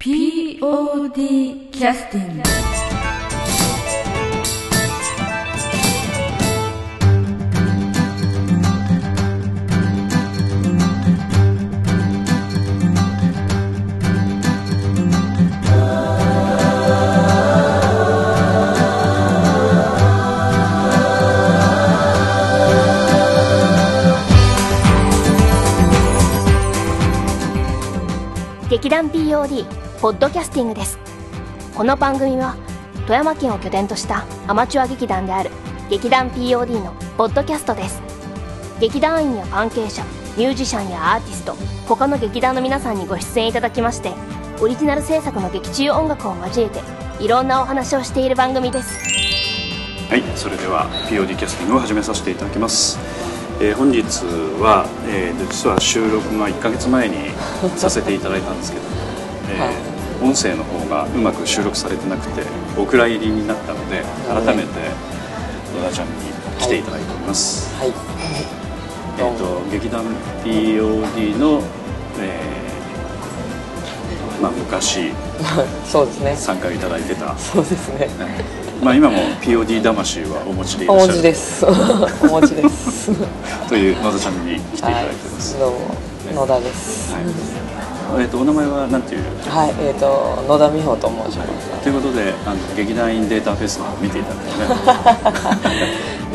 POD キャスティング劇団 POD ポッドキャスティングです。この番組は富山県を拠点としたアマチュア劇団である劇団 POD のポッドキャストです。劇団員や関係者ミュージシャンやアーティスト他の劇団の皆さんにご出演いただきましてオリジナル制作の劇中音楽を交えていろんなお話をしている番組です。はい、それでは POD キャスティングを始めさせていただきます。えー本日は、えー実は収録が1ヶ月前にさせていただいたんですけど、えー音声の方がうまく収録されてなくてお蔵入りになったので改めて野田ちゃんに来ていただいております。はい。えー、と劇団 POD の、えーまあ、昔 そうですね。参加いただいてた、そうですね。まあ、今も POD 魂はお持ちでいらお持っしゃるちです。お持ちです。という野田ちゃんに来ていただいてます。どうも野田です。はいえっ、とお名前はなんていう？はい。えっ、と野田美穂と申しまということであの劇団員データフェスの見ていただいて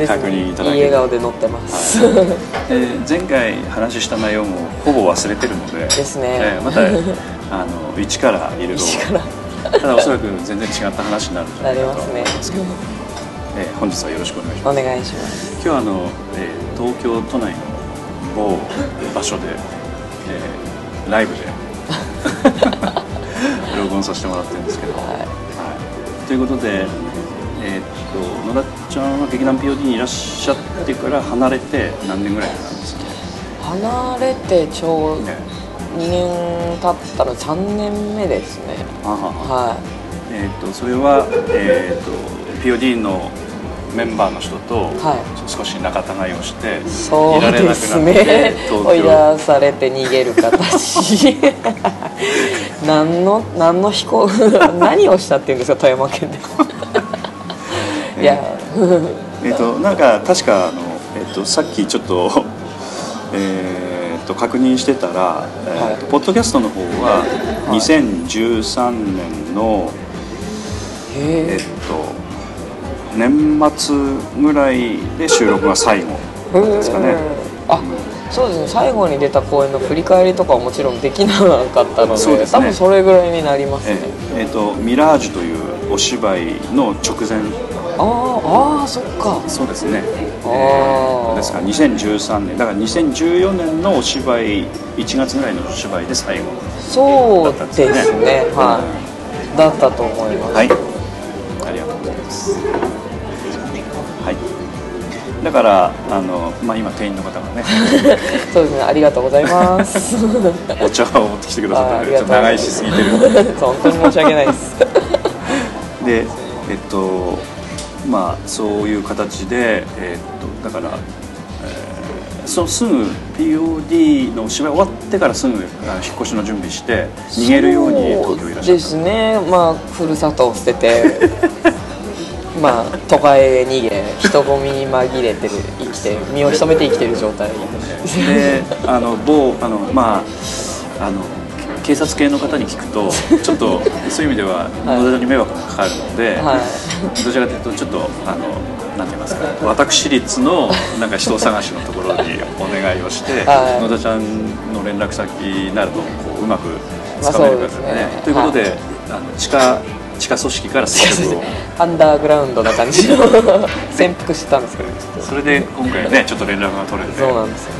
ね。確認いただいいける笑顔で乗ってます。で前回話した内容もほぼ忘れてるのでですね。えーまた あの一からいろただおそらく全然違った話になるんじゃなないりかと思いますけど、えー本日はよろしくお願いします。お願いします。今日はあの、えー東京都内の某場所で、えーライブで 録音させてもらってるんですけど、ははい。ということで、えーっと野田ちゃんは劇団 POD にいらっしゃってから離れて何年ぐらいなんですか、い。離れてちょうね。2年経ったの3年目ですね。あはははえーっとそれは、えーっと POD のメンバーの人と、は少し仲違いをしてい。そういられなくなってね。東追い京出されて逃げる形。何の何の飛行 何をしたっていうんですか富山県で。いや。えっとなんか確かあの、えっとさっきちょっとえっと確認してたら、えっとはいポッドキャストの方ははい2013年の、えへっと年末ぐらいで収録が最後え。ですかね。あ、そうですね。最後に出た公演の振り返りとかはもちろんできなかったので、そうですね多分それぐらいになりますえね。えっとミラージュというお芝居の直前あーあー、そっか。そうですね。えーですから2013年だから2014年のお芝居1月ぐらいのお芝居で最後そうですね。ねはい。だったと思います。はい、ありがとうございます。はい。だからあのまあ今店員の方がね そうですね。ありがとうございます。お茶を持ってきてくださったあんでちょっと長いしすぎてる。本当に申し訳ないです。でえっとまあそういう形でえっとだから。えーそのすぐ POD のお芝居終わってからすぐあの引っ越しの準備して逃げるように東京いらっしゃったですね。まあふるさとを捨てて。まあ都会へ逃げ人混みに紛れてる生きて身を潜めて生きてる状態。であの某あのまああの警察系の方に聞くとちょっとそういう意味でははい。野田に迷惑がかかるので、はどちらかというとちょっとあのなんて言いますか私立のなんか人探しのところにお願いをして、はい。野田ちゃんの連絡先になるとこううまくまあつかめるかそうですねらね。ということで、はい。あの地下地下組織から アンダーグラウンドな感じの。潜伏してたんですけどそれで今回ねちょっと連絡が取れて。そうなんですよ。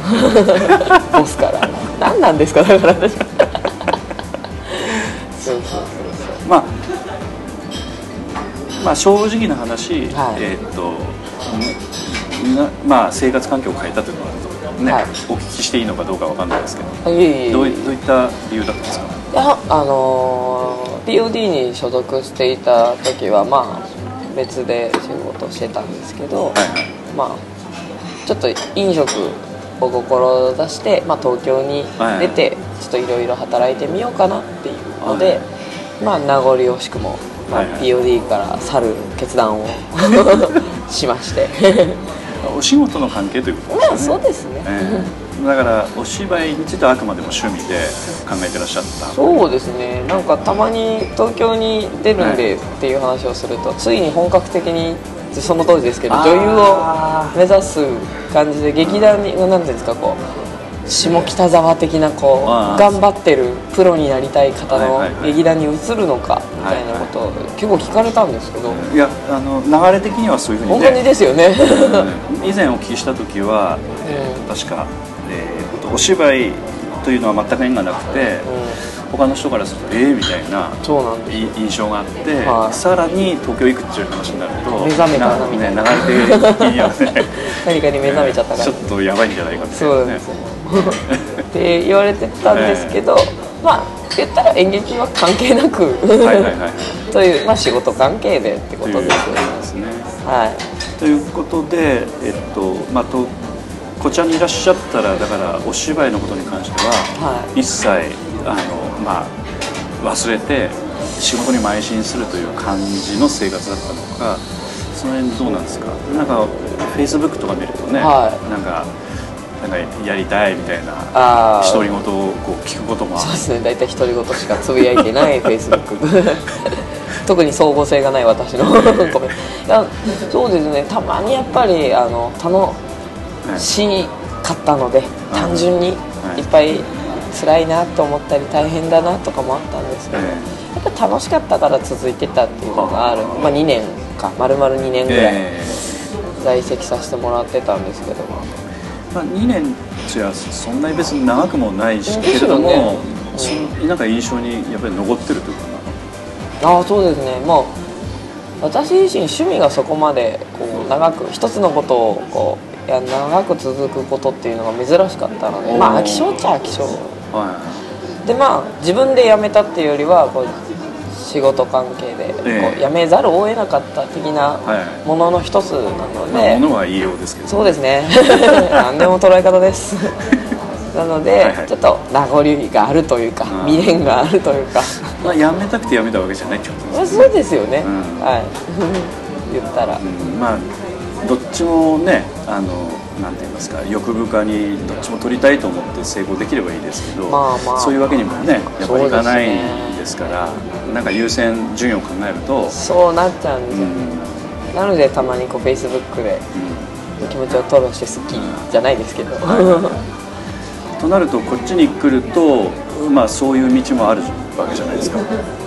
ボスから。何なんですか？だから私。そうそうそうまあ、まあ正直な話、はい。えーっとなまあ生活環境を変えたというのはね、はい。お聞きしていいのかどうかわかんないですけど、いどういった理由だったんですか？いやあのー POD に所属していた時はまあ別で仕事してたんですけど、はいはい。まあちょっと飲食を志して、まあ、東京に出て、ちょっといろいろ働いてみようかなっていうので、まあ名残惜しくも、まあはいはい。POD から去る決断を しましてお仕事の関係ということまあですよね。そうですね、ええ。だからお芝居についてはあくまでも趣味で考えてらっしゃった。そうですね。なんかたまに東京に出るんでっていう話をすると、ついに本格的にその当時ですけど女優を目指す感じで劇団に何ていうんですかこう下北沢的なこう頑張ってるプロになりたい方の劇団に移るのかみたいなことを結構聞かれたんですけど。いやあの流れ的にはそういうふうに本当にですよね、うん。以前お聞きした時は、えー確か、えーお芝居というのは全く縁がなくて、他の人からするとええみたいな印象があって、はい。さらに東京行くっていう話になると目覚めたなみたいな。ね、流れ的にはね。何かに目覚めちゃったからちょっとやばいんじゃないかってそうですよって言われてたんですけど、まあ言ったら演劇は関係なくはいはいはい。はいという、まあ、仕事関係でってことですよね。はい。ということでえっとまあとこちらにいらっしゃったらだからお芝居のことに関しては、は一切あのまあ忘れて仕事に邁進するという感じの生活だったのかその辺どうなんですか？なんかフェイスブックとか見るとね、はい。なんかなんかやりたいみたいな独り言をこう聞くこともそうですね。大体独り言しかつぶやいてないフェイスブック特に総合性がない私の。コメそうですね。たまにやっぱりあの楽しかったので単純にはい。いっぱい辛いなと思ったり大変だなとかもあったんですけど、えやっぱ楽しかったから続いてたっていうのがある、まあ、2年か丸々2年ぐらいえ。在籍させてもらってたんですけど、まあ、2年じゃそんなに別に長くもないしけれども、ね。なんか印象にやっぱり残ってるというか。ああそうですね。もう私自身趣味がそこまでこう長く一つのことをこういや長く続くことっていうのが珍しかったのでまあ飽き性っちゃ飽き性。はでまあ自分で辞めたっていうよりはこう仕事関係でこえ。えう辞めざるを得なかった的なはい。ものの一つなので、ものは言いようですけど。そうですね。何でも捉え方です。なので、はいはい。ちょっと名残があるというかうん未練があるというか。まあ、やめたくてやめたわけじゃないってことまあですそうですよね、うん。はい。言ったら、うん。まあどっちもねあのなんて言いますか欲深にどっちも取りたいと思って成功できればいいですけど、まあまあ。そういうわけにもねやっぱりいかないですからなんか優先順位を考えると、そうなっちゃうんですよ、うん。なのでたまにこうフェイスブックで気持ちを吐露してスッキリじゃないですけど、となるとこっちに来ると、まあ、そういう道もあるわけじゃないですか、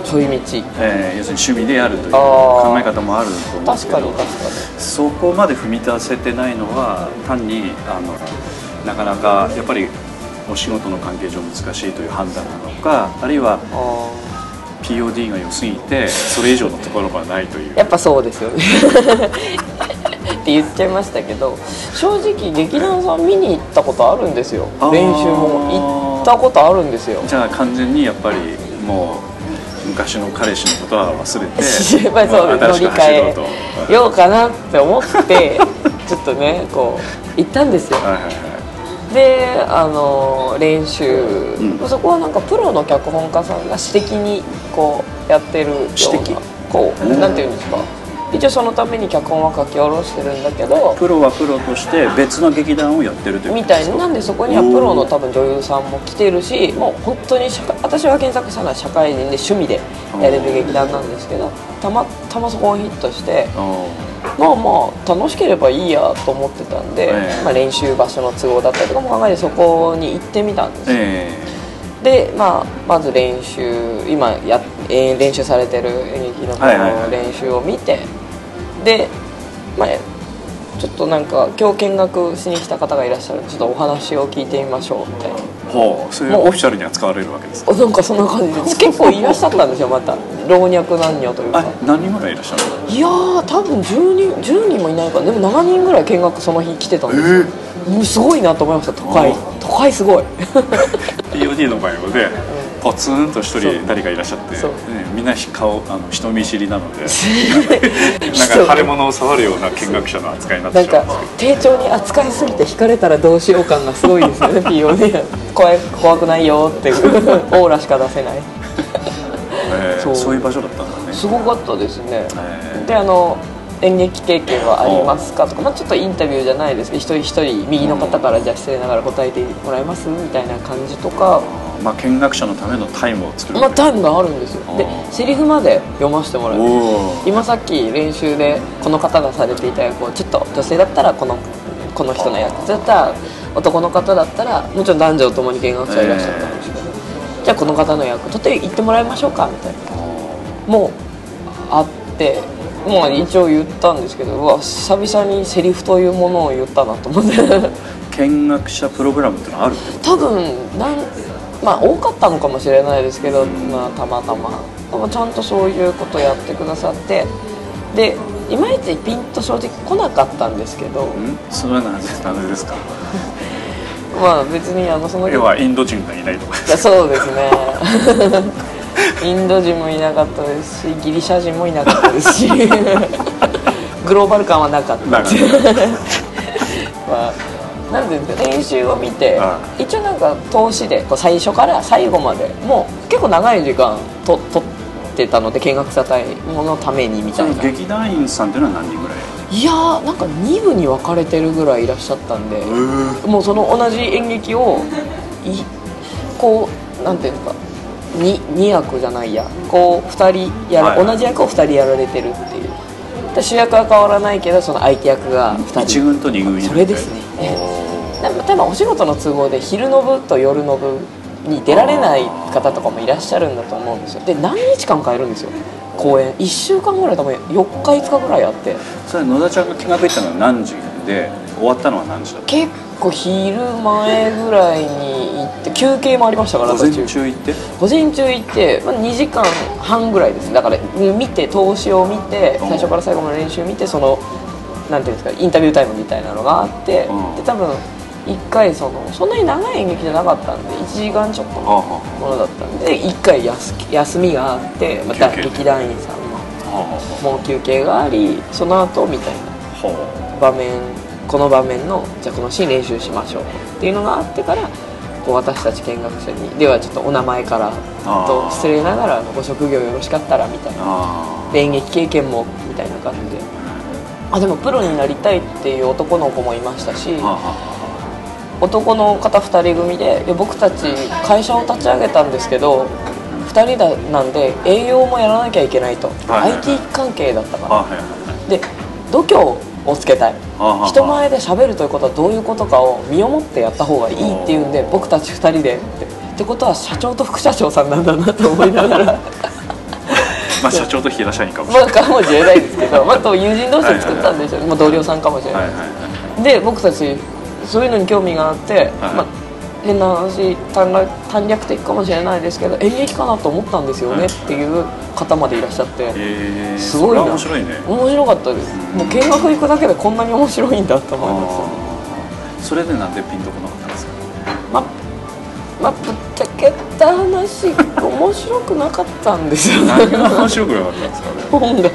そういう道。えー要するに趣味でやるという考え方もあると思うんですけど。確かに確かに。そこまで踏み出せてないのは単にあのなかなかやっぱりお仕事の関係上難しいという判断なのかあるいはあ POD が良すぎてそれ以上のところがないという。ーやっぱそうですよね。って言っちゃいましたけど正直劇団さん見に行ったことあるんですよ。練習も。行ったことあるんですよ。じゃあ完全にやっぱりもう昔の彼氏のことは忘れてやっぱりそう乗り換えようかなって思ってちょっとねこう行ったんですよ。はいはいはい。であの練習、ん。そこはなんかプロの脚本家さんが私的にこうやってるようなこう、うん。なんていうんですか？一応そのために脚本は書き下ろしてるんだけどプロはプロとして別の劇団をやってるというみたいななんでそこにはプロの多分女優さんも来てるしもう本当に社会私が検索したのは社会人で趣味でやれる劇団なんですけどたまたまそこをヒットしてあまあまあ楽しければいいやと思ってたんで、ええ。まあ、練習場所の都合だったりとかも考えてそこに行ってみたんですよ。えで、まあ、まず練習今や、えー練習されてる演劇のはいはいはい。練習を見て、で、まあ、ちょっとなんか今日見学しに来た方がいらっしゃるちょっとお話を聞いてみましょうみたいな。えほうそれオフィシャルに扱われるわけですか？おなんかそんな感じで 結構いらっしゃったんですよまた。老若男女というあか何人ぐらいいらっしゃるの？いやー多分10人 ,10 人もいないからでも7人ぐらい見学その日来てたんですよ、もうすごいなと思いました。都会。あ都会すごい。POD の場合はねポツンと一人誰かいらっしゃって、ね、みんな顔あの人見知りなのでなんか腫れ物を触るような見学者の扱いになっなんかてしまうんです丁重に扱いすぎて引かれたらどうしよう感がすごいですよね POD 怖い怖くないよって。い うオーラしか出せない。けど、えそう。そういう場所だったんだね。すごかったですね。へーであの演劇経験はありますかとか、まあ、ちょっとインタビューじゃないですけど一人一人右の方からじゃあ失礼ながら答えてもらえますみたいな感じとか、まあ見学者のためのタイムを作る。まあ、タイムがあるんですよ。であー。セリフまで読ませてもらいます。おお今さっき練習でこの方がされていた役をちょっと女性だったらこのこの人の役だったら男の方だったらもちろん男女ともに見学者いらっしゃったんですけど、じゃあこの方の役ちょっと言ってもらいましょうかみたいな。もうあってもう一応言ったんですけどうわ久々にセリフというものを言ったなと思って。見学者プログラムってのはある多分なんまあ多かったのかもしれないですけど、まあ、たまたま。でもちゃんとそういうことやってくださって。でいまいちピンと正直来なかったんですけど。それは何で何でですか？まあ別にあのその要はインド人がいないとか。そうですね。インド人もいなかったですしギリシャ人もいなかったですし。グローバル感はなかった。まあなんで練習を見てあ一応なんか投資でこう最初から最後までもう結構長い時間と取ってたので見学者隊のためにみたいな。劇団員さんっていうのは何人ぐらい？いやーなんか2部に分かれてるぐらいいらっしゃったんでへもうその同じ演劇をいこうなんていうんですか 2, 2役じゃないや。こう2人やら、はいはい。同じ役を2人やられてるっていう。で主役は変わらないけどその相手役が2人。一軍と二軍にそれですね。おでも多分お仕事の都合で昼の部と夜の部に出られない方とかもいらっしゃるんだと思うんですよ。で何日間かいるんですよ。公演。1週間ぐらい多分4日5日ぐらいあって。ーそれ野田ちゃんが見学行ったのは何時で終わったのは何時だった結構昼前ぐらいに行って休憩もありましたから午前途中。行って？午前中行って、まあ、2時間半ぐらいですだから見て投資を見てうん。最初から最後まで練習見てそのなんていうんですかインタビュータイムみたいなのがあってうん。で多分1回そのそんなに長い演劇じゃなかったんで1時間ちょっとのはものだったんで1回休休みがあってまた劇団員さんのもう休憩がありその後みたいな場面この場面のじゃあこのシーン練習しましょうっていうのがあってからこう私たち見学者にではちょっとお名前からと失礼ながらご職業よろしかったらみたいな演劇経験もみたいな感じで。あでもプロになりたいっていう男の子もいましたし男の方2人組で僕たち会社を立ち上げたんですけど2人だなんで営業もやらなきゃいけないと、はい IT 関係だったから。はい。で度胸をつけたい。はあ人前で喋るということはどういうことかを身をもってやった方がいいっていうんで僕たち2人でって。ってことは社長と副社長さんなんだなと思いながら。まあ社長と平社員かもしまれない。あかもしれないですけど、まあ、と友人同士で作ったんでしょう、まあ、同僚さんかもしれない、はいはいはい。で僕たちそういうのに興味があって、まあ、変な話短絡短絡的かもしれないですけど演劇かなと思ったんですよねっていう方までいらっしゃって、えー、すごいな。面白いね。面白かったです、もう見学行くだけでこんなに面白いんだと思います。あー。それでなんでピンとこなかったんですか？まあ、まあ、ぶっちゃけた話面白くなかったんですよ何が面白くなかったんですか？ね本が。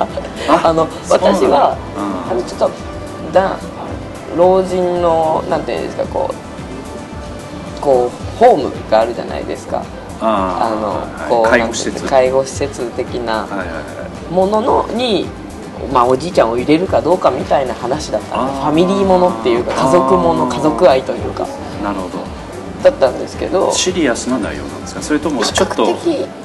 ああの私は、うん。あのちょっとだ老人のなんていうんですかこうこうホームがあるじゃないですか。ああのこう介護施設。的なもののに、まあ、おじいちゃんを入れるかどうかみたいな話だったんでファミリーものっていうか家族もの家族愛というか。なるほど。だったんですけど。シリアスな内容なんですか？それともちょっと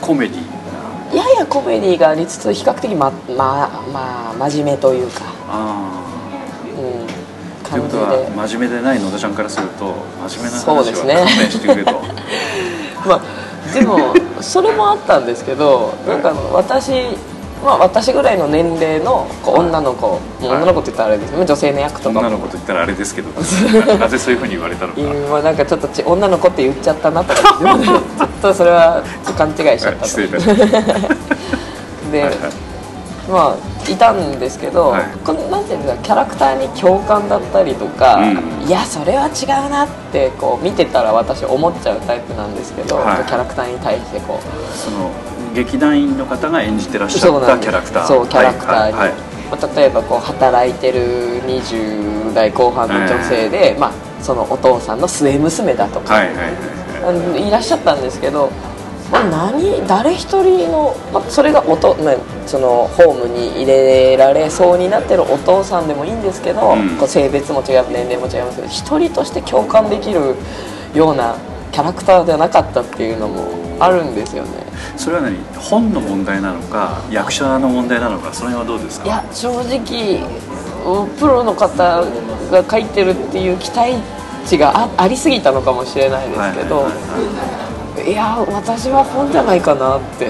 コメディややコメディがありつつ比較的まままあ真面目というか、あうん、あということはで真面目でない野田ちゃんからすると真面目なそうですね話は勘弁してくれと。まあでもそれもあったんですけどなんか私まあ私ぐらいの年齢のこう女の子、女の子って言ったらあれですけど女性の役とか。女もの子と言ったらあれですけど。なぜそういうふうに言われたのか。今なんかちょっとち女の子って言っちゃったなとか。ちょっとそれは勘違いしちゃったと。失礼いたしました。で、まあいたんですけど、はい。このなんていうんですかキャラクターに共感だったりとか、うん。いやそれは違うなってこう見てたら私思っちゃうタイプなんですけど、はい。キャラクターに対してこう。その劇団員の方が演じてらっしゃったキャラクター。そうキャラクターに、はい例えばこう働いてる20代後半の女性で、まあ、そのお父さんの末娘だとか、はいはいはいはい。あのいらっしゃったんですけどまあ、何誰一人の、まあ、それが音、まあ、そのホームに入れられそうになってるお父さんでもいいんですけど、うん。こう性別も違う年齢も違いますけど一人として共感できるようなキャラクターではなかったっていうのもあるんですよね。それは何？本の問題なのか役者の問題なのかその辺はどうですか？いや正直うんプロの方が書いてるっていう期待値があありすぎたのかもしれないですけど、はいはいはいはいいや私は本じゃないかなって。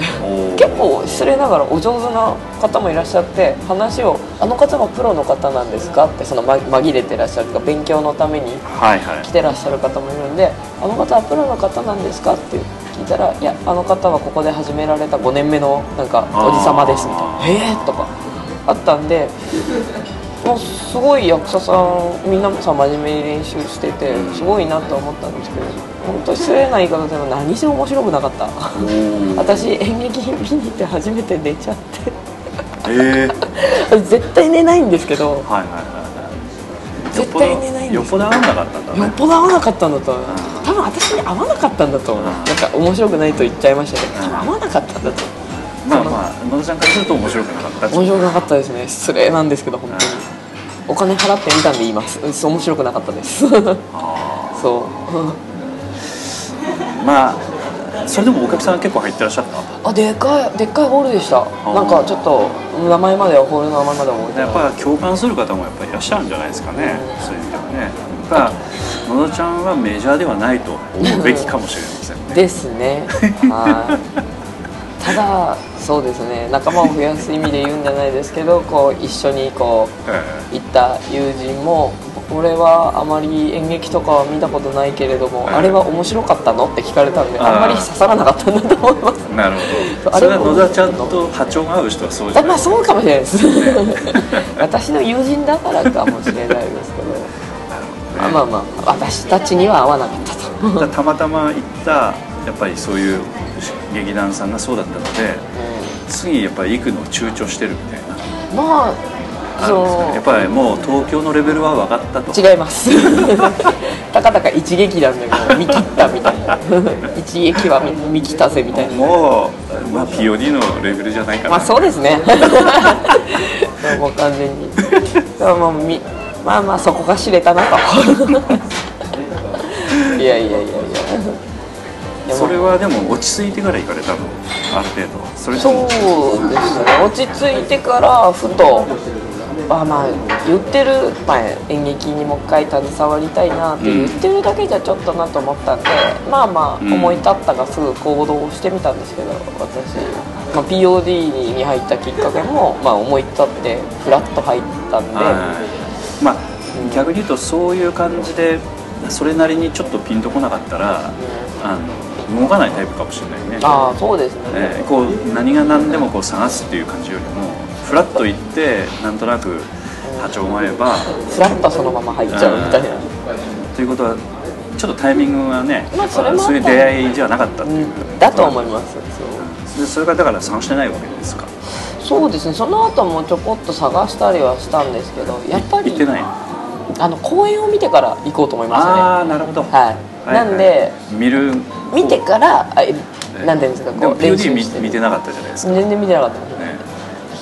結構失礼ながらお上手な方もいらっしゃって話を「あの方はプロの方なんですか?」ってそのま紛れてらっしゃるとか勉強のためにはいはい。来てらっしゃる方もいるんで「あの方はプロの方なんですか?」って聞いたら「いやあの方はここで始められた5年目のなんかおじ様です」みたいな。あ「へえ」とかあったんでもうすごい役者さん皆さん真面目に練習しててすごいなと思ったんですけど本当失礼な言い方でも何せ面白くなかった。私演劇見に行って初めて寝ちゃって。え。ー、絶対寝ないんですけど。はいはいはいはい。絶対寝ないんです。よっぽど合わなかったんだね。よっぽど合わなかったんだと。多分私に合わなかったんだと。なんか面白くないと言っちゃいましたけど。多分合わなかったんだと。まあまあ野田ちゃんからすると面白くなかった。面白くなかったですね。失礼なんですけど本当に。お金払ってみたんで言います。うん面白くなかったです。あ そう。ーまあそれでもお客さん結構入ってらっしゃったあでっかいでっかいホールでした。なんかちょっと名前まではホールの名前までは覚えてやっぱ共感する方もやっぱりいらっしゃるんじゃないですかね、そういう意味ではね。やっぱ野田ちゃんはメジャーではないと思うべきかもしれませんね。ですね。はい。ただそうですね。仲間を増やす意味で言うんじゃないですけどこう一緒にこうえ。行った友人も俺はあまり演劇とかは見たことないけれども、うんあれは面白かったの？って聞かれたんであんまり刺さらなかったんだと思います。えなるほどあれはそれは野田ちゃんと波長が合う人はそうじゃない？あまあそうかもしれないです。私の友人だからかもしれないですけど、あまあまあ私たちには合わなかったと、たまたま行ったやっぱりそういう劇団さんがそうだったので次やっぱり行くのを躊躇してるみたいな。まああるんですそかねやっぱりもう東京のレベルは分かったと。違います。たかだか一撃なんでもう見切ったみたいな。一撃は見見切ったぜみたいな。もう、まあ、POD のレベルじゃないかな、まあそうですね。もう完全に。もうみまあまあそこが知れたなと。いやいやいやいや。いやそれはでも落ち着いてから行かれたの？ある程度。それとそうもですね。落ち着いてからふとあまあ言ってる、まあ、演劇にもう一回携わりたいなって言ってるだけじゃちょっとなと思ったんで、まあまあうん思い立ったがすぐ行動をしてみたんですけど私、まあ、POD に入ったきっかけも、まあ、思い立ってフラッと入ったんで、はい。まあ逆に言うとそういう感じでそれなりにちょっとピンとこなかったらあの動かないタイプかもしれないね。ああそうですね、えーこう何が何でもこう探すっていう感じよりもフラッと行ってなんとなく波長が合えばフラッとそのまま入っちゃうみたいな、ということはちょっとタイミングがね、まあそれそういう出会いじゃなかったっていう、うん。だと思いますそうでそれがだから探してないわけですか。そうですね。その後もちょこっと探したりはしたんですけどやっぱり行ってない。あの公演を見てから行こうと思いましたね。ああなるほど、はい、はいなんで見る見てからなんていうんですかこう練習して見てなかったじゃないですか、ね、全然見てなかった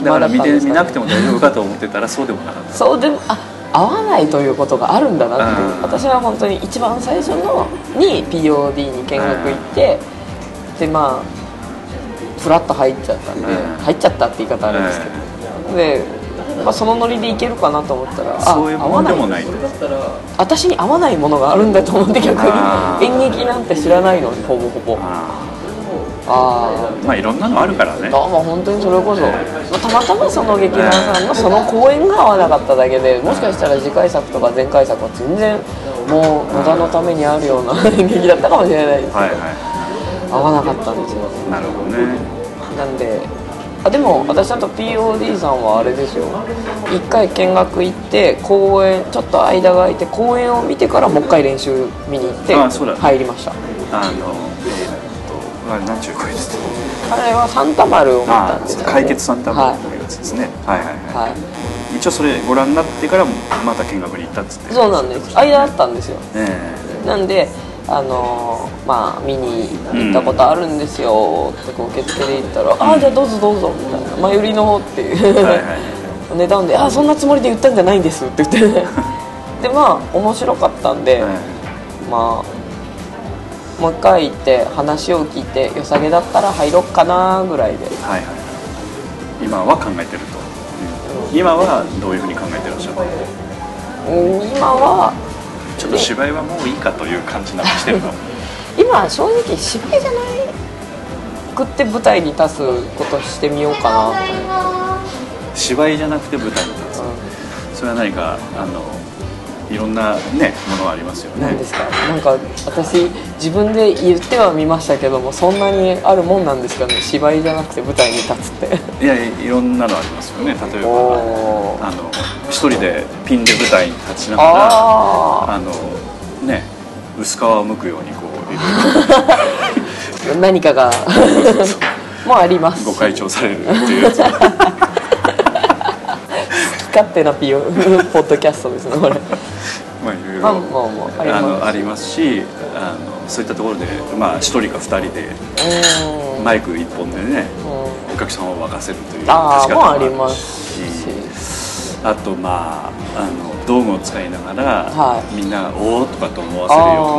だから見て見なくても大丈夫かと思ってたらそうでもなかった。そうでもあ合わないということがあるんだなって私は本当に一番最初のに POD に見学行ってでまあフラッと入っちゃったんでうん。入っちゃったって言い方あるんですけど。で、まあ、そのノリでいけるかなと思ったらあそういうもんでもない。と私に合わないものがあるんだと思って逆に。演劇なんて知らないのにほぼほぼあまあいろんなのあるからね。あまあ本当にそれこそ、まあたまたまその劇団さんのその公演が合わなかっただけでもしかしたら次回作とか前回作は全然もう野田のためにあるような演劇だったかもしれないです。はいは合わなかったんですよいなるほどね。なんであでも私あと POD さんはあれですよ。一回見学行って公演ちょっと間が空いて公演を見てからもう一回練習見に行って入りました。あのあれなんちゅう声ですあれはサンタ丸を見たあんですよ、ね、解決さんたはのやつですねはい。はい。い、ははい。い一応それご覧になってからまた見学に行ったっつって。そうなんです。間あったんですよ。えなんであのまあ見に行ったことあるんですよ。ってこう受付で言ったら「ああじゃあどうぞどうぞ」みたいな「前売りの」っていう、はい。はい。値段で「あそんなつもりで言ったんじゃないんです」って言って。でまあ面白かったんで、はい。まあもう一回行って話を聞いて良さげだったら入ろっかなぐらいで。はいはい。今は考えてると、うん今はどういうふうに考えてらっしゃるのうん今はちょっと。芝居はもういいかという感じになってきてるの今正直芝居じゃないくって舞台に立つことしてみようかな芝居じゃなくて舞台に立つ、それは何かあのいろんなねものがありますよね。何ですか？なんか私自分で言ってはみましたけどもそんなにあるもんなんですかね？芝居じゃなくて舞台に立つって。いやいろんなのありますよね。例えばあの一人でピンで舞台に立ちながらああのね薄皮を剥くようにこう いろいあ何かが。もうあります。ろご会長されるっていうやつ勝手なピオ ポッドキャストですねこれ。まあいろいまあろまあまああります。あのありますしあのそういったところでまあ一人か二人でうん。マイク一本でねうん。お客さんを沸かせるというああ立ち方もありますし。あとまああの道具を使いながら、はい。みんな「おお」とかと思わせるよ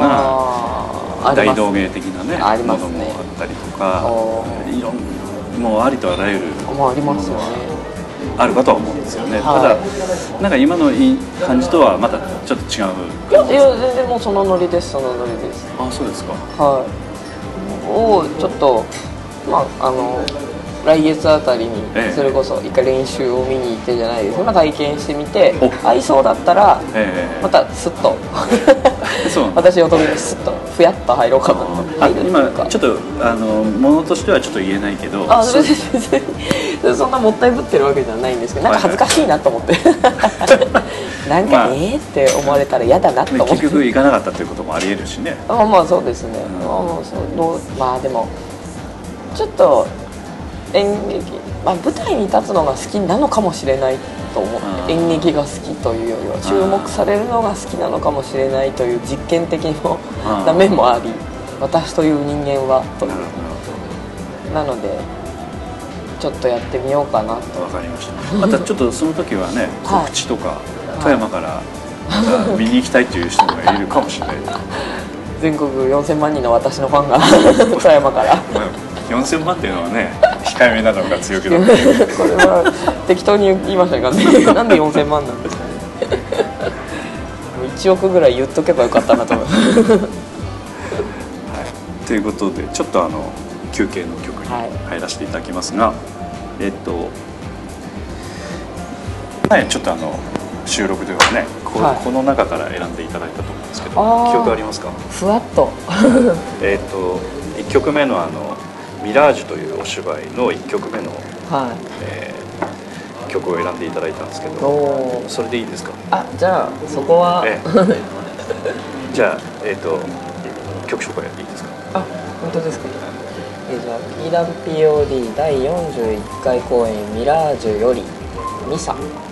うな大道芸的なねね。ものもあったりとかおいろんもうありとあらゆるまあありますよねあるかとは思うんですよね、はい。ただなんか今のいい感じとはまたちょっと違ういやいや全然もうそのノリですそのノリです。あそうですか。はい。をちょっとまああの来月あたりにええ。それこそ一回練習を見に行ってじゃないです。けど、まあ、体験してみてお。合いそうだったらええ。またスッと。私を飛びにスッとふやっと入ろうかなと。今ちょっとあのものとしてはちょっと言えないけどあそそんなもったいぶってるわけじゃないんですけどなんか恥ずかしいなと思って。なんまあかええって思われたら嫌だなと思って。結局行かなかったということもありえるしね。あまあそうですね、うん。まあまあそうどうまあでもちょっと演劇、まあ、舞台に立つのが好きなのかもしれないと思ってうん。演劇が好きというよりは注目されるのが好きなのかもしれないという実験的な面もあり私という人間はと。いうなのでちょっとやってみようかなと。どわかりました。またちょっとその時はねはい。告知とか富山から見に行きたいっていう人がいるかもしれない。全国4000万人の私のファンが 富山から。まあ4000万っていうのはね控えめなのが強いけどこれは適当に言いましたからね。なんで4000万なんですかね1億ぐらい言っとけばよかったなと思います。はい、ということでちょっとあの休憩の曲にはい。入らせていただきますが、えっと前ちょっとあの収録ではねこ,、はい。この中から選んでいただいたと思うんですけど記憶ありますか？ふわっと。えっと1曲目のあの「ミラージュ」というお芝居の1曲目の、はい。えー曲を選んでいただいたんですけおどおそれでいいですか？あじゃあそこはえ じゃあえっ、と曲紹介やっていいですか？あ本当ですか？えじゃあ P ダン POD 第41回公演「ミラージュ」より「ミサ」「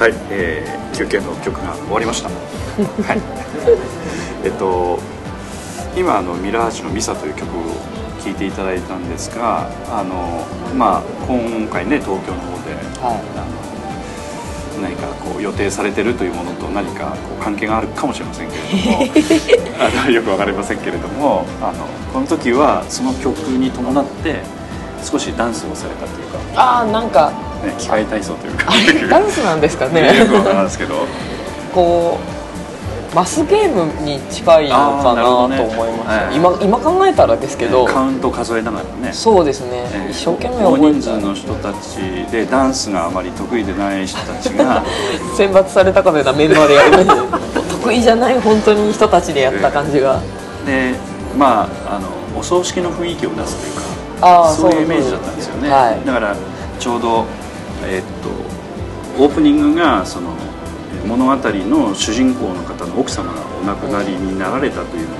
はい、えー、休憩の曲が終わりました。はい。えっと今あのミラージュのミサという曲を聴いていただいたんですが、あのまあ今回ね東京の方で、はいあの何かこう予定されてるというものと何かこう関係があるかもしれませんけれども、あのよくわかりませんけれども、あのこの時はその曲に伴って少しダンスをされたというか、ああなんかね、機械体操というか。ダンスなんですかね、ねよくわからないですけど。こうマスゲームに近いのかなと思いました、はい。今今考えたらですけど、カウント数えながらね。そうですね、えー一生懸命大覚えて人数の人たちでダンスがあまり得意でない人たちが。選抜されたかのようなメンバーでやりまし 得意じゃない本当に人たちでやった感じが、でまああのお葬式の雰囲気を出すというか。そういうイメージだったんですよね、はい。だからちょうど、えーっとオープニングがその物語の主人公の方の奥様がお亡くなりになられたというのを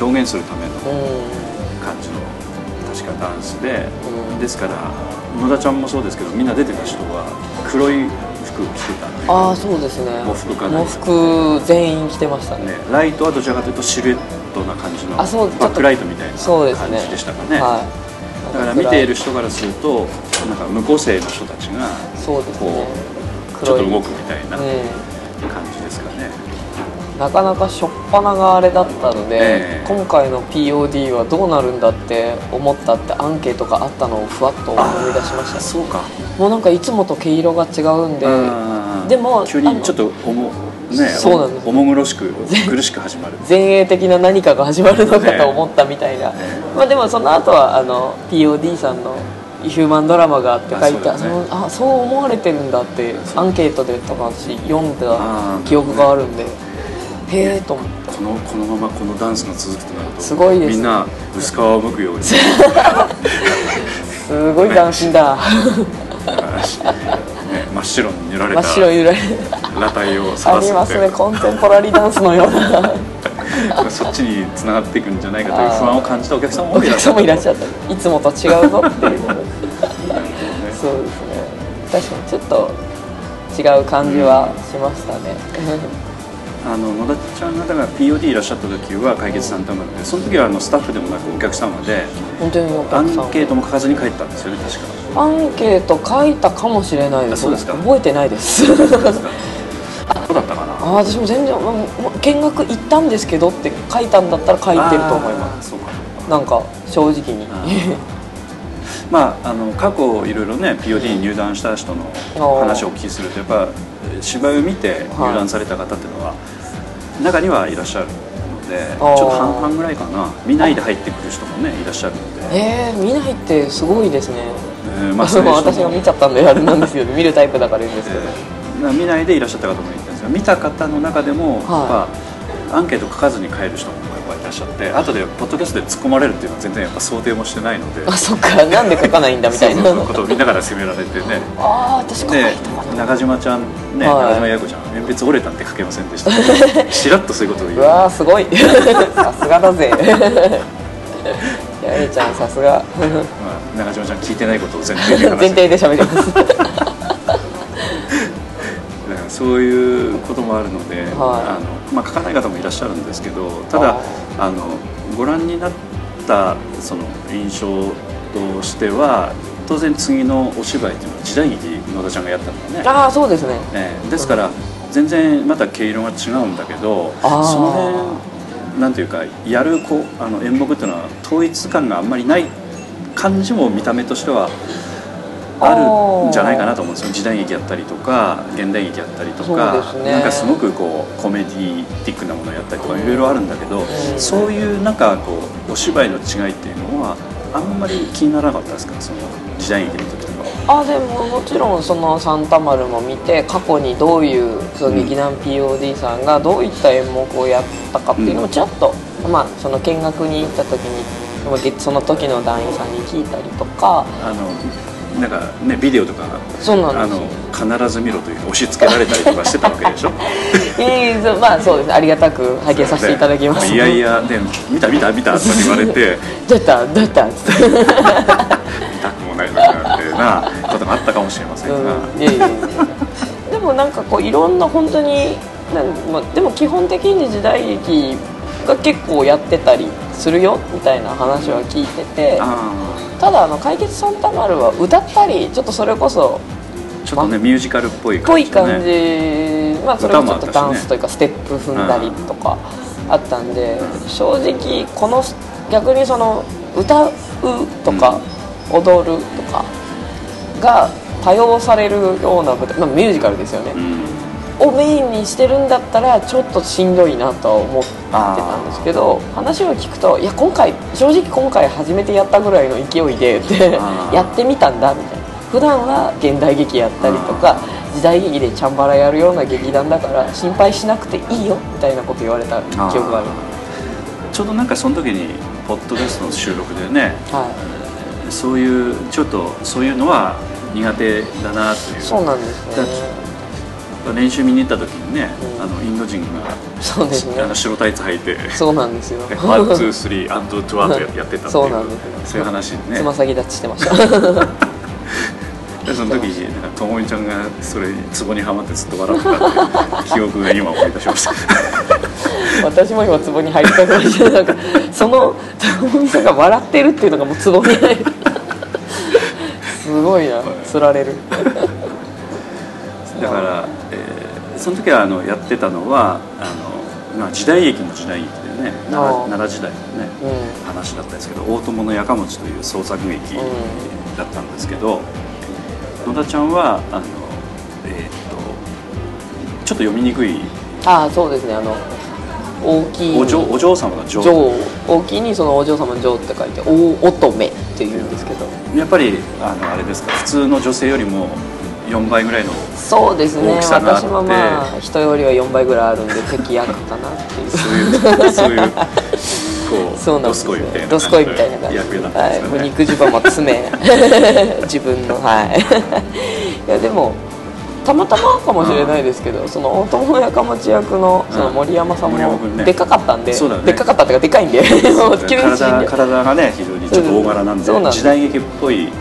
表現するためのうん感じの確かダンスで、うん。ですから野田ちゃんもそうですけどみんな出てた人は黒い服を着てた。んでああそうですね。喪服かな喪服全員着てましたね。ね、ライトはどちらかというとシルエットな感じのあそうバックライトみたいなそうですね。感じでしたかね。はいだから見ている人からするとなんか無個性の人たちがそうね。こちょっと動くみたいなう感じですかね、ん、なかなか初っ端があれだったので、ええ。今回の POD はどうなるんだって思ったってアンケートがあったのをふわっと思い出しました。ねそうか。もうなんかいつもと毛色が違うんででも急にちょっと重ねそうなんです。重苦しく苦しく始まる。前衛的な何かが始まるのかと思ったみたいな、えまあでもその後はあの POD さんのヒューマンドラマがあって書いてあそねそのあそう思われてるんだってアンケートで多分私読んだ記憶があるんで。へえと思ってこのこのままこのダンスが続くとなるとすごいです。ねみんな薄皮を剥くように。すごい斬新だ。ね真っ白に塗られ真たっ白い揺られ裸体をありますね。コンテンポラリーダンスのような。そっちに繋がっていくんじゃないかという不安を感じたお客さんもいらっしゃいらっしゃった。いつもと違うぞっていう。そうですね。確かにちょっと違う感じはしましたね、あの野田ちゃんがだから POD いらっしゃった時は解決さんたまでその時はあのスタッフでもなくお客様で本当におアンケートも書かずに帰ったんですよね確か。アンケート書いたかもしれないです。あそうですか。覚えてないです。そうだったかな。あ私も全然見学行ったんですけどって書いたんだったら書いてると思います。すそうか。なんか正直に。あまああの過去いろいろね POD に入団した人の話をお聞きするとやっぱ芝居を見て入団された方っていうのは中にはいらっしゃるのでちょっと半々ぐらいかな。見ないで入ってくる人もねいらっしゃるので、えー、見ないってすごいですね。えーまあ 私が見ちゃったんであれなんですけど見るタイプだからいいんですけど、えー見ないでいらっしゃった方もいたんですが見た方の中でも、はい。アンケート書かずに帰る人もらっしゃって後でポッドキャストで突っ込まれるっていうのは全然やっぱ想定もしてないのであそっか。なんで書かないんだみたいな。そうことを見ながら責められてね。ああ私書かいと中島ちゃんね、はい。中島八重子ちゃん鉛筆折れたって書けませんでした。しらっとそういうことを言う。うわーすごい。さすがだぜ。やえちゃんさすが。まあ、中島ちゃん聞いてないことを前提で話 前提で喋りますそういうこともあるので、はい。あのまあ、書かない方もいらっしゃるんですけどただあのご覧になったその印象としては当然次のお芝居っていうのは時代劇野田ちゃんがやったのがね、ああそうですね。ええ。ですから全然また毛色が違うんだけどその辺なんていうかやるこうあの演目っていうのは統一感があんまりない感じも見た目としてはあるんじゃないかなと思うんですよ。時代劇やったりとか現代劇やったりとか、ね。なんかすごくこうコメディティックなものをやったりとかいろいろあるんだけど、ん。そういうなんかこうお芝居の違いっていうのはあんまり気にならなかったですか？その時代劇の時とかは。あでももちろんその「サンタマル」も見て過去にどういうその劇団 POD さんがどういった演目をやったかっていうのもちらっと、まあその見学に行った時にそのげその時の団員さんに聞いたりとかあのなんかねビデオとかそうなんあの必ず見ろというか押し付けられたりとかしてたわけでしょ？いえいまあそうです。ねありがたく拝見させていただきます。でいやいやで見た見た見たとか言われてどうやったどうやった。っつって、見たくもないとかなんてなことがあったかもしれませんが、うん、いえいえ。いえでももなんかこういろんな本当になんまあでも基本的に時代劇が結構やってたりするよみたいな話は聞いててあただあの「解決サンタマル」は歌ったりちょっとそれこそあちょっとねミュージカルっぽいぽい感じ、ね、感じ、まあ、それもちょっとダンスというかステップ踏んだりとかあったんで正直この逆にその歌うとか踊るとかが多用されるような舞台、まあ、ミュージカルですよね。うんをメインにしてるんだったらちょっとしんどいなとは思ってたんですけど話を聞くといや今回正直今回初めてやったぐらいの勢いでやってみたんだみたいな。普段は現代劇やったりとか時代劇でチャンバラやるような劇団だから心配しなくていいよみたいなこと言われた記憶がある。ちょうどなんかその時にポッドキャストの収録でねはそういうちょっとそういうのは苦手だなという。いそうなんですだね練習見に行った時にね、うん。あのインド人がそうですね。あの白タイツ履いてそうなんですよ。ワンツースリーアンドトゥワートやってたっていうそうなんですそういう話でね。つま先立ちしてました。でその時になんかともみちゃんがそれにツボにはまってずっと笑ってた記憶が今思い出しました。私も今ツボに入りたくなっちゃうなんかその友美さんが笑ってるっていうのがもうツボに入る。すごいな。つられるだから、えーその時はあのやってたのはあの、まあ、時代劇の時代劇でね。奈あ良奈良時代のねう話だったんですけど大友のやかもちという創作劇うだったんですけど野田ちゃんはあの、えーっとちょっと読みにくい。ああそうですね。あの大きい。お嬢お嬢様の嬢女大きいにそのお嬢様の女って書いて大乙女っていうんですけど。やっぱりあのあれですか普通の女性よりも4倍ぐらいのそうですね。大きさがあって。私もまあ人よりは4倍ぐらいあるんで敵役かなっていう。そういうそういうこうそうなんドスですよ。コイみたいなドスコイみたいな感じ。役だったんはい、ですよね、もう肉襦袢も爪 自分のはい。いやでもたまたまかもしれないですけど、その大友のやかもち役のその森山さんもでかかったんで、ね。でかかったっていうかでかいんで。体で体がね非常にちょっと大柄なんでそうなん。時代劇っぽい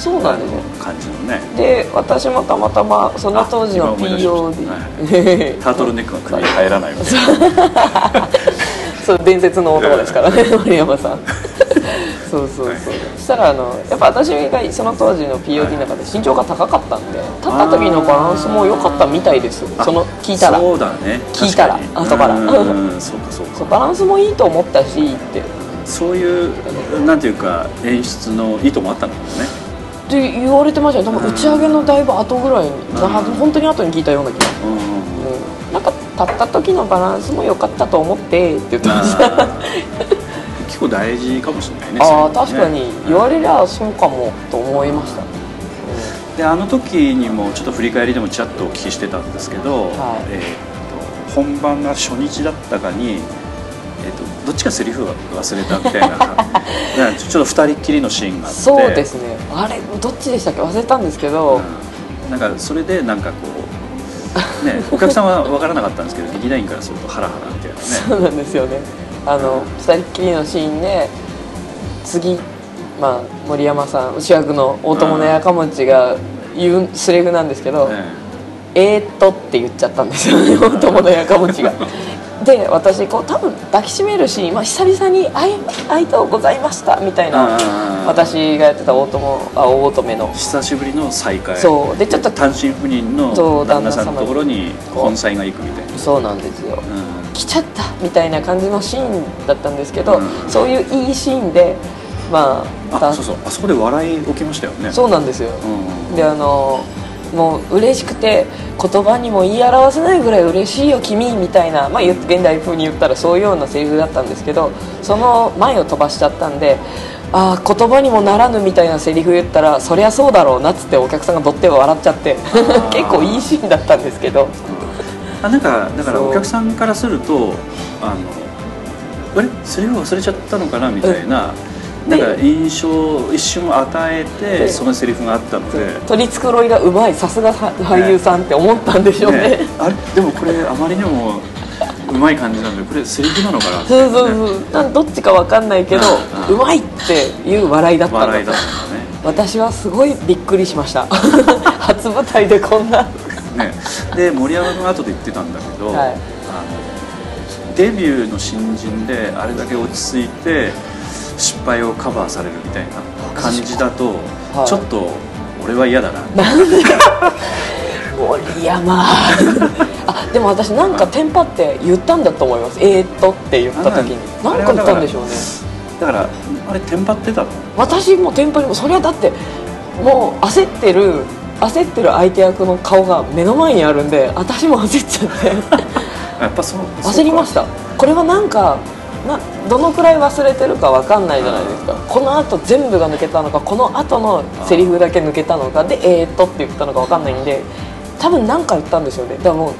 そうなんです。よあの感じのね。で私もたまたまその当時のあ今思い POD タートルネックが首に入らないみたいなそう伝説の男ですからね森山さんそうそうそう、はい。そしたらあのやっぱ私がその当時の POD の中で身長が高かったんで立った時のバランスも良かったみたいです。その聞いたら。そうだね。聞いたら。後から。そうかそうか。バランスもいいと思ったしって。そういうなんていうか演出の意図もあったのかもね。って言われてましたね多分打ち上げのだいぶ後ぐらいに、本当に後に聞いたような気が。うんうんなんか立った時のバランスも良かったと思ってって言ってました。まあ結構大事かもしれないねああね。確かに。言われりゃそうかもと思いました、であの時にもちょっと振り返りでもちらっとお聞きしてたんですけど、はい。えー、と本番が初日だったかに、えー、とどっちかセリフが忘れたみたいな ちょっと二人っきりのシーンがあって。そうですね。あれどっちでしたっけ忘れたんですけど、うん。なんかそれでなんかこう、ね、お客さんは分からなかったんですけど 劇団員からするとハラハラみたいなね。そうなんですよねあの二人っきりのシーンで次、まあ、森山さん主役の大友のやかもちが言うセリフなんですけど、え。えーっとって言っちゃったんですよね 大友のやかもちが。で私こう多分抱きしめるシーン、まあ、久々に会い「会いとうございました」みたいな私がやってた大友あ大乙女の。え久しぶりの再会。そう。でちょっと単身赴任の旦那さんのところに本妻が行くみたいな、そうなんですよ。うん来ちゃったみたいな感じのシーンだったんですけど、うん。そういういいシーンでまあたあそうそう。あそこで笑い起きましたよね。そうなんですよ、うん。であのもう嬉しくて言葉にも言い表せないぐらい嬉しいよ君みたいな、まあ、現代風に言ったらそういうようなセリフだったんですけどその前を飛ばしちゃったんでああ言葉にもならぬみたいなセリフ言ったらそりゃそうだろうなっつってお客さんがどって笑っちゃってー。結構いいシーンだったんですけどあなんかだからお客さんからするとあのあれ？セリフ忘れちゃったのかな？みたいな、なんか印象を一瞬与えてでそのセリフがあったので、取り繕いがうまいさすが俳優さんって思ったんでしょうね。ね。あれ？でもこれあまりにもうまい感じなんでこれセリフなのかな？みたそいうそう。そうどっちかわかんないけどうん。うまいっていう笑いだったんだ笑いだったね。私はすごいびっくりしました。初舞台でこんなね、で森山君後で言ってたんだけど、はい。あのデビューの新人であれだけ落ち着いて失敗をカバーされるみたいな感じだと、はい。ちょっと俺は嫌だな。森山あ。でも私なんかテンパって言ったんだと思います。えー、っとって言った時に。あ何か言ったんでしょうね。だからあれテンパってたの？私もテンパりもそれはだってもう焦ってる焦ってる相手役の顔が目の前にあるんで私も焦っちゃって。やっぱその 焦りました。これはなんかなどのくらい忘れてるか分かんないじゃないですか。このあと全部が抜けたのかこの後のセリフだけ抜けたのかで「えー、っと」って言ったのか分かんないんで多分何か言ったんですよね。だからもう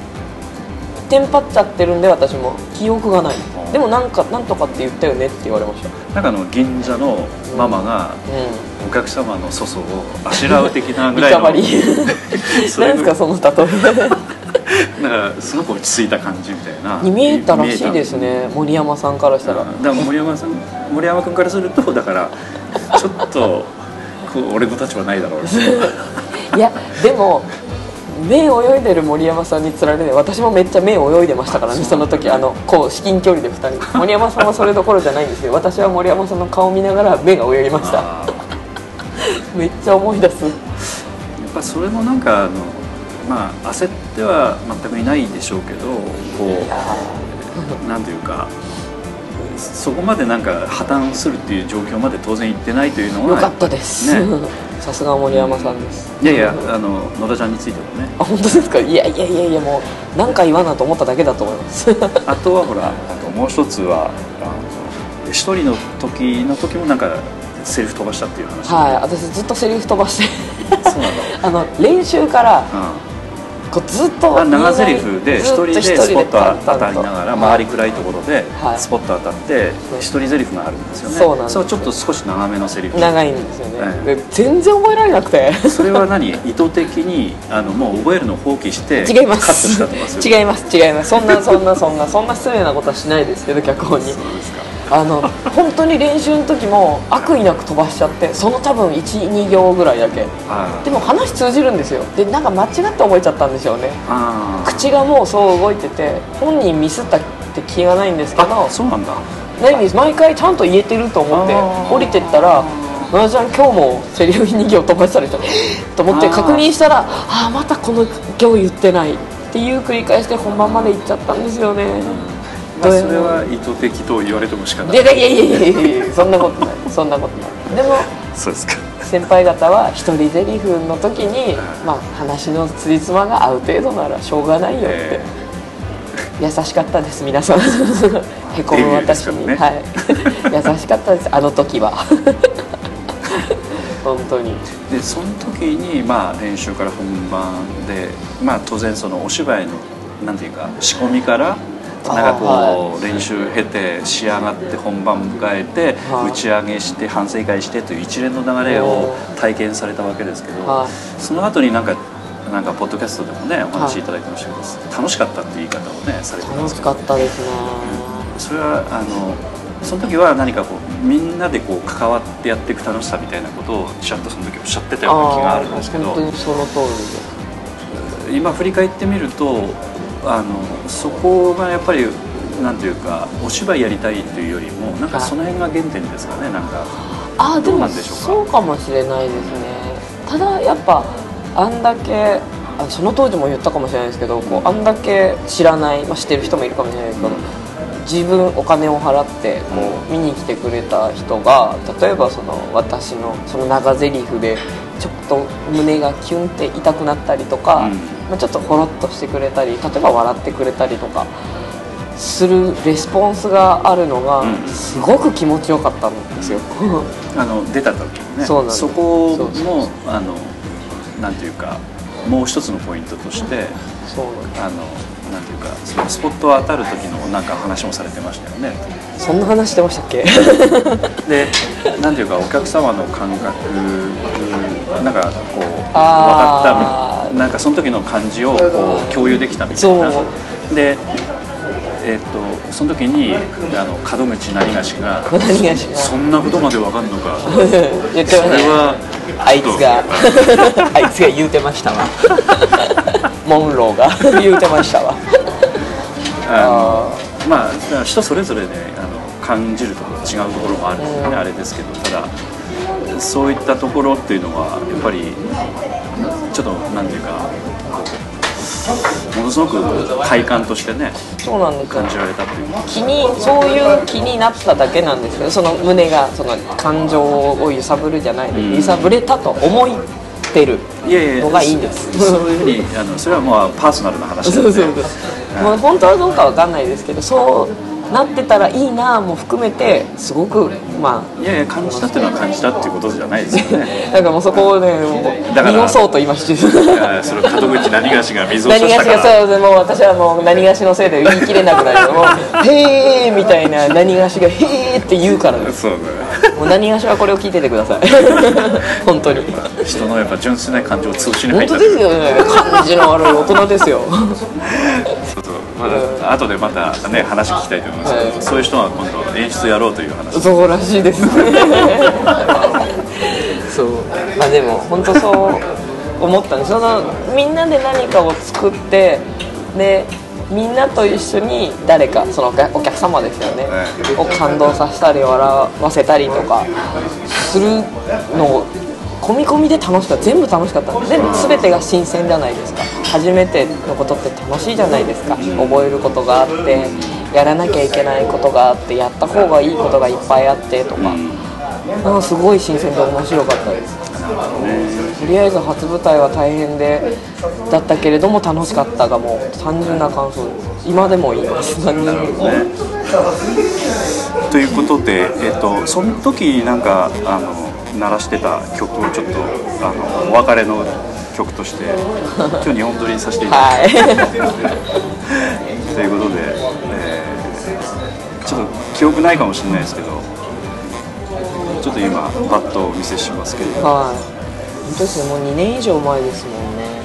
テンパっちゃってるんで私も。記憶がない。でもなんかなんとかって言ったよねって言われました。なんかあの銀座のママがうお客様の粗相をあしらう的なぐんらいの 何で すかその例え。だからすごく落ち着いた感じみたいな。に見えたらしいですね森山さんからしたら。だから森山さん森山君からするとだからちょっと俺の立場ないだろう。いやでも目泳いでる森山さんにつられて私もめっちゃ目泳いでましたからねその時あのこう至近距離で2人。森山さんはそれどころじゃないんですけど私は森山さんの顔見ながら目が泳ぎました めっちゃ思い出す。やっぱそれもなんかあのまあ焦っては全くいないでしょうけどこうなんていうかそこまでなんか破綻するっていう状況まで当然行ってないというのはよかったです、ね。さすが森山さんです。いやいやあの野田ちゃんについてもね。あ本当ですか？いやいやいやいやもう何か言わなと思っただけだと思います。あとはほらあともう一つはあの一人の時の時もなんかセリフ飛ばしたっていう話はい私ずっとセリフ飛ばして。そうなんだ。あの練習からうこうずっと長セリフで一人でスポット当たりながら周り暗いところではい。スポット当たって一人セリフがあるんですよね。そうなんですそれはちょっと少し長めのセリフ。長いんですよね、えで全然覚えられなくて。それは何？意図的にあのもう覚えるのを放棄して違います。違います違います。そんなそんなそんなそんな失礼なことはしないですけど脚本に。そうですかあの本当に練習の時も悪意なく飛ばしちゃってその多分12行ぐらいだけ。あでも話通じるんですよ。でなんか間違って覚えちゃったんでしょうね口がもうそう動いてて本人ミスったって気がないんですけどあそうなんだ。毎回ちゃんと言えてると思って降りてったら「野田ちゃん今日もセリフ2行飛ばしたでしょ」と思って確認したら「ああまたこの行言ってない」っていう繰り返しで本番まで行っちゃったんですよねまあ、それは意図的と言われても仕方ない。いやいやいやいやいやそんなことない。そんなことない。でもそうですか。先輩方は一人ゼリフの時に、まあ、話のつじつまが合う程度ならしょうがないよって、え優しかったです皆さん。へこむ私に、デビューはい。優しかったですあの時は。本当に。でその時にまあ練習から本番でまあ当然そのお芝居のなんていうか仕込みからかこう、は練習経て仕上がって本番迎えて、はい。打ち上げして反省会してという一連の流れを体験されたわけですけど、はい。その後になんかなんかポッドキャストでもねお話しいただきましたけど、楽しかったっていう言い方をねされてたんですけど楽しかったですね。それはあのその時は何かこうみんなでこう関わってやっていく楽しさみたいなことをちゃんとその時おっしゃってたような気があるんですけど本当にその通りで。今振り返ってみるとあのそこがやっぱりなんていうかお芝居やりたいというよりもなんかその辺が原点ですかねなんか。どうああでもなんでしょうか？そうかもしれないですね。ただやっぱあんだけあその当時も言ったかもしれないですけどこうあんだけ知らない、まあ、知ってる人もいるかもしれないですけど自分お金を払ってこう見に来てくれた人が例えばその私のその長台詞でちょっと胸がキュンって痛くなったりとか、うん。まあ、ちょっとほろっとしてくれたり例えば笑ってくれたりとかするレスポンスがあるのがうん。すごく気持ちよかったんですよ。あの出た時にね。そうなんです。そこそうあのなんていうかもう一つのポイントとしてそうなんあのなんていうかそのスポット当たる時のなんか話もされてましたよね。そんな話してましたっけ？でなんていうかお客様の感覚なんかこう分かったなんかその時の感じをこう共有できたみたいな。そでえっとその時にあの門口何がしがそんなことまで分かんのか。言ってましたね。それはあいつが。あいつが言うてましたわ。モンローが。言うてましたわ。あのまあ人それぞれで、あの感じるところ違うところもあるんで、ね。あれですけどただそういったところっていうのはやっぱりちょっとなんていうかものすごく体感としてねそうなんですよ。感じられたっていう。気にそういう気になっただけなんですけどその胸がその感情を揺さぶるじゃないで、うん。揺さぶれたと思ってるのがいいんです。そういうふうにあのそれはまあパーソナルな話なで。そうんそうそう。もう本当はどうかわかんないですけどそうなってたらいいなも含めてすごくまあいやいや感じたっていうのは感じたっていうことじゃないですよね。なんかもうそこをねもうだから濁そうと今して。いやそれ門口何がしが水を差何がしがそうですもう私はもう何がしのせいで言い切れなくなるもう「へー」みたいな何がしが「へー」って言うから。ですそうね。もう何がしはこれを聞いててください。本当に。人のやっぱ純粋な感情を通しに入本った当ですよね。感じの悪い大人ですよ。そうそうまだ後でまたね話聞きたいと思いますけど、はい。そういう人は今度演出やろうという話。そうらしいですね。そう。まあでも本当そう思ったんです。そのみんなで何かを作ってでみんなと一緒に誰かそのお客様ですよね、はを感動させたり笑わせたりとかするのを込み込みで楽しかった。全部楽しかった。んでで全てが新鮮じゃないですか初めてのことって楽しいじゃないですか。覚えることがあってやらなきゃいけないことがあってやった方がいいことがいっぱいあってとか、なんかすごい新鮮で面白かったです。とりあえず初舞台は大変でだったけれども楽しかったがもう単純な感想です。今でも言います。何にもということで、えっとその時になんかあの鳴らしてた曲をちょっとあのお別れの曲として今日日本撮りさせていただいて、はい ということで、えーちょっと記憶ないかもしれないですけどちょっと今パッとお見せしますけれどはい。本当ですね。もう2年以上前ですもんね。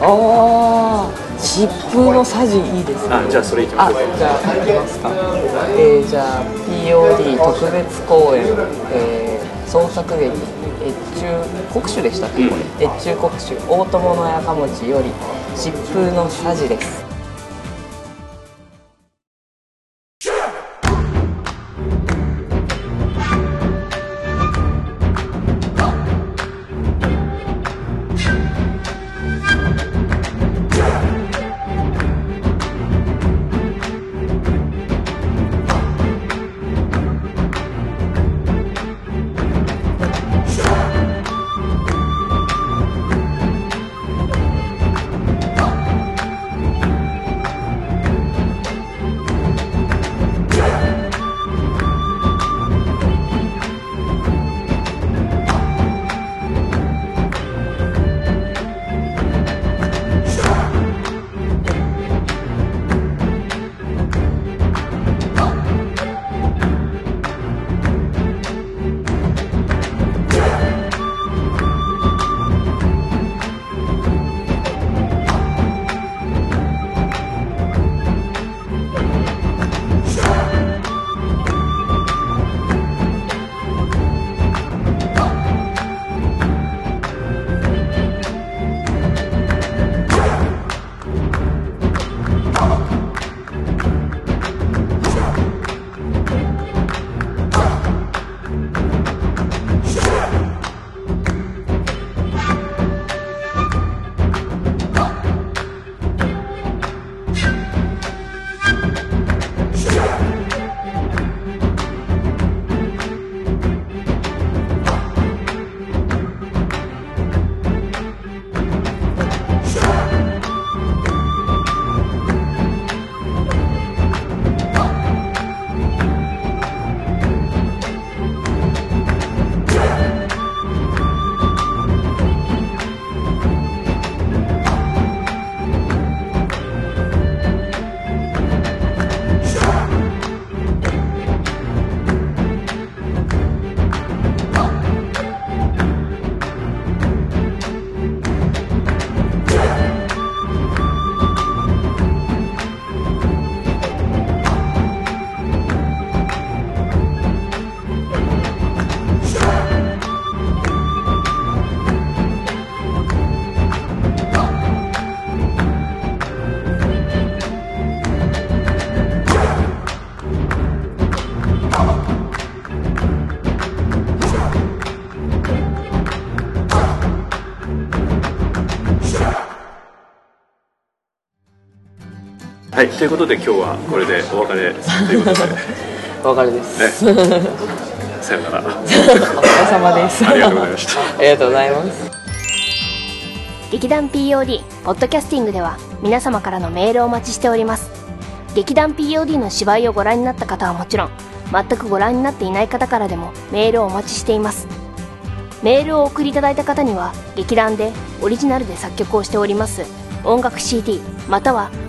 ああ、疾風のサジいいですね。あじゃあそれいきまあしょうかじゃあ行きますか。えー、じゃあ POD 特別公演、えー、創作劇越中国主でしたっけ？これ。越中国主大友のやかもちより疾風のサジです。はいということで今日はこれでお別れということで。お別れです、ね。さよなら。お疲れ様です。ありがとうございました。ありがとうございます。劇団 POD ポッドキャスティングでは皆様からのメールをお待ちしております。劇団 POD の芝居をご覧になった方はもちろん全くご覧になっていない方からでもメールをお待ちしています。メールをお送りいただいた方には劇団でオリジナルで作曲をしております。音楽 CD または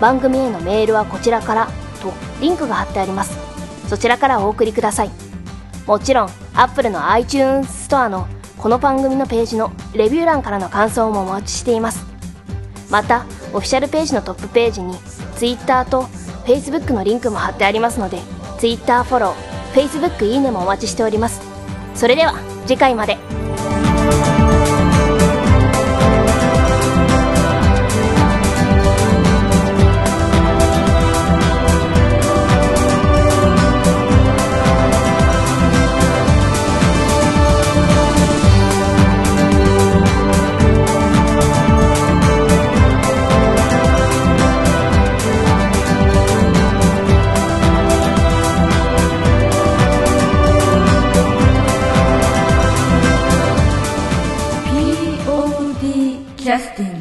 番組へのメールはこちらからとリンクが貼ってあります。そちらからお送りください。もちろん Apple の iTunes ストアのこの番組のページのレビュー欄からの感想もお待ちしています。またオフィシャルページのトップページに Twitter と Facebook のリンクも貼ってありますので Twitter フォロー Facebook いいねもお待ちしております。それでは次回まで。Justin.